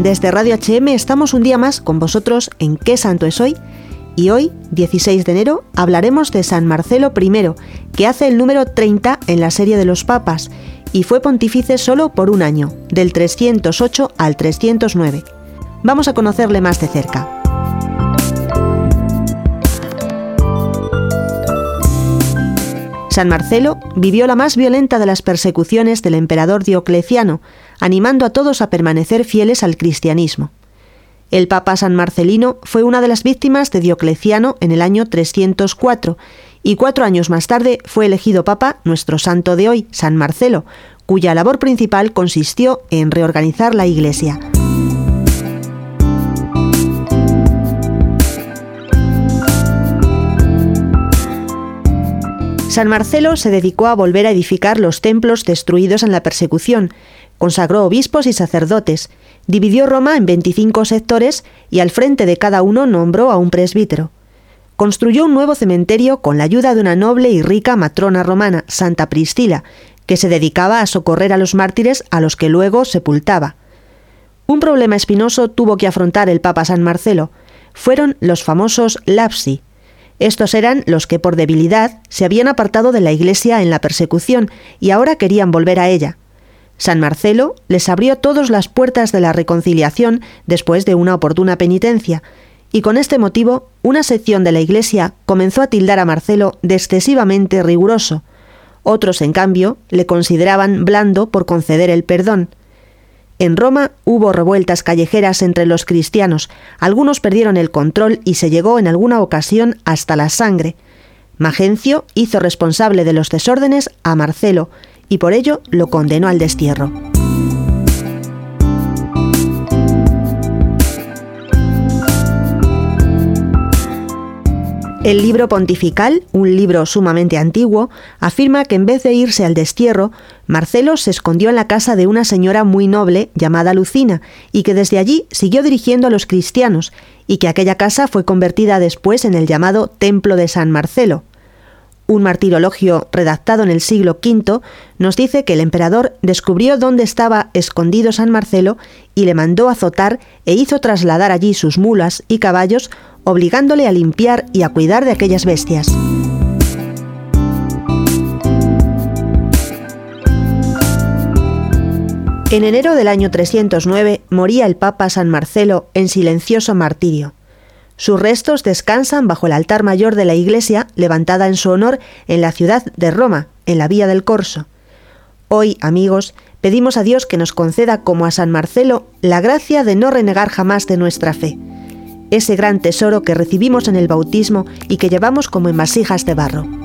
Desde Radio HM estamos un día más con vosotros en ¿Qué santo es hoy? Y hoy, 16 de enero, hablaremos de San Marcelo I, que hace el número 30 en la serie de los papas y fue pontífice solo por un año, del 308 al 309. Vamos a conocerle más de cerca. San Marcelo vivió la más violenta de las persecuciones del emperador Diocleciano, animando a todos a permanecer fieles al cristianismo. El Papa San Marcelino fue una de las víctimas de Diocleciano en el año 304 y cuatro años más tarde fue elegido Papa nuestro santo de hoy, San Marcelo, cuya labor principal consistió en reorganizar la Iglesia. San Marcelo se dedicó a volver a edificar los templos destruidos en la persecución, consagró obispos y sacerdotes, dividió Roma en 25 sectores y al frente de cada uno nombró a un presbítero. Construyó un nuevo cementerio con la ayuda de una noble y rica matrona romana, Santa Priscila, que se dedicaba a socorrer a los mártires a los que luego sepultaba. Un problema espinoso tuvo que afrontar el Papa San Marcelo. Fueron los famosos lapsi, estos eran los que por debilidad se habían apartado de la Iglesia en la persecución y ahora querían volver a ella. San Marcelo les abrió todas las puertas de la reconciliación después de una oportuna penitencia, y con este motivo una sección de la Iglesia comenzó a tildar a Marcelo de excesivamente riguroso. Otros, en cambio, le consideraban blando por conceder el perdón. En Roma hubo revueltas callejeras entre los cristianos, algunos perdieron el control y se llegó en alguna ocasión hasta la sangre. Magencio hizo responsable de los desórdenes a Marcelo y por ello lo condenó al destierro. El libro pontifical, un libro sumamente antiguo, afirma que en vez de irse al destierro, Marcelo se escondió en la casa de una señora muy noble llamada Lucina, y que desde allí siguió dirigiendo a los cristianos, y que aquella casa fue convertida después en el llamado Templo de San Marcelo. Un martirologio redactado en el siglo V nos dice que el emperador descubrió dónde estaba escondido San Marcelo y le mandó azotar e hizo trasladar allí sus mulas y caballos obligándole a limpiar y a cuidar de aquellas bestias. En enero del año 309 moría el Papa San Marcelo en silencioso martirio. Sus restos descansan bajo el altar mayor de la iglesia levantada en su honor en la ciudad de Roma, en la Vía del Corso. Hoy, amigos, pedimos a Dios que nos conceda como a San Marcelo la gracia de no renegar jamás de nuestra fe ese gran tesoro que recibimos en el bautismo y que llevamos como en vasijas de barro.